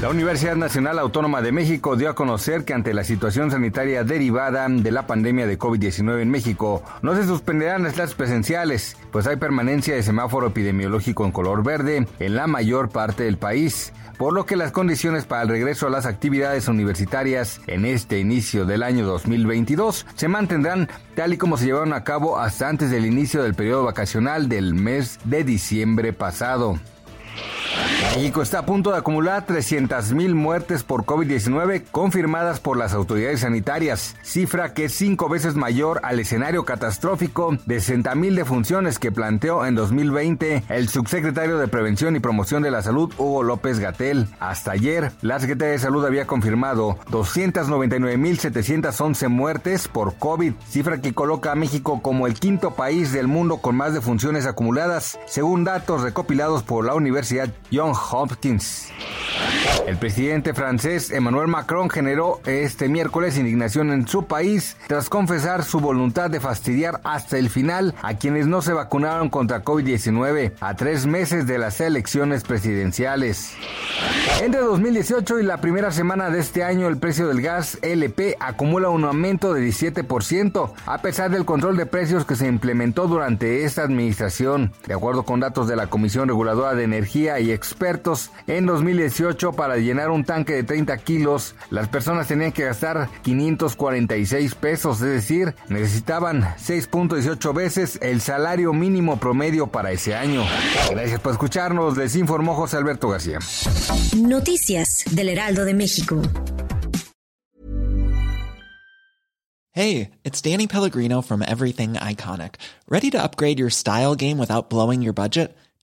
La Universidad Nacional Autónoma de México dio a conocer que ante la situación sanitaria derivada de la pandemia de COVID-19 en México, no se suspenderán las clases presenciales, pues hay permanencia de semáforo epidemiológico en color verde en la mayor parte del país, por lo que las condiciones para el regreso a las actividades universitarias en este inicio del año 2022 se mantendrán tal y como se llevaron a cabo hasta antes del inicio del periodo vacacional del mes de diciembre pasado. México está a punto de acumular 300.000 muertes por COVID-19 confirmadas por las autoridades sanitarias, cifra que es cinco veces mayor al escenario catastrófico de 60.000 defunciones que planteó en 2020 el subsecretario de Prevención y Promoción de la Salud Hugo López Gatel. Hasta ayer, la Secretaría de Salud había confirmado 299.711 muertes por COVID, cifra que coloca a México como el quinto país del mundo con más defunciones acumuladas, según datos recopilados por la Universidad John Hopkins. El presidente francés Emmanuel Macron generó este miércoles indignación en su país tras confesar su voluntad de fastidiar hasta el final a quienes no se vacunaron contra COVID-19 a tres meses de las elecciones presidenciales. Entre 2018 y la primera semana de este año el precio del gas LP acumula un aumento de 17% a pesar del control de precios que se implementó durante esta administración. De acuerdo con datos de la Comisión Reguladora de Energía y expertos, en 2018 para llenar un tanque de 30 kilos, las personas tenían que gastar 546 pesos, es decir, necesitaban 6.18 veces el salario mínimo promedio para ese año. Gracias por escucharnos, les informó José Alberto García. Noticias del Heraldo de México. Hey, it's Danny Pellegrino from Everything Iconic. Ready to upgrade your style game without blowing your budget?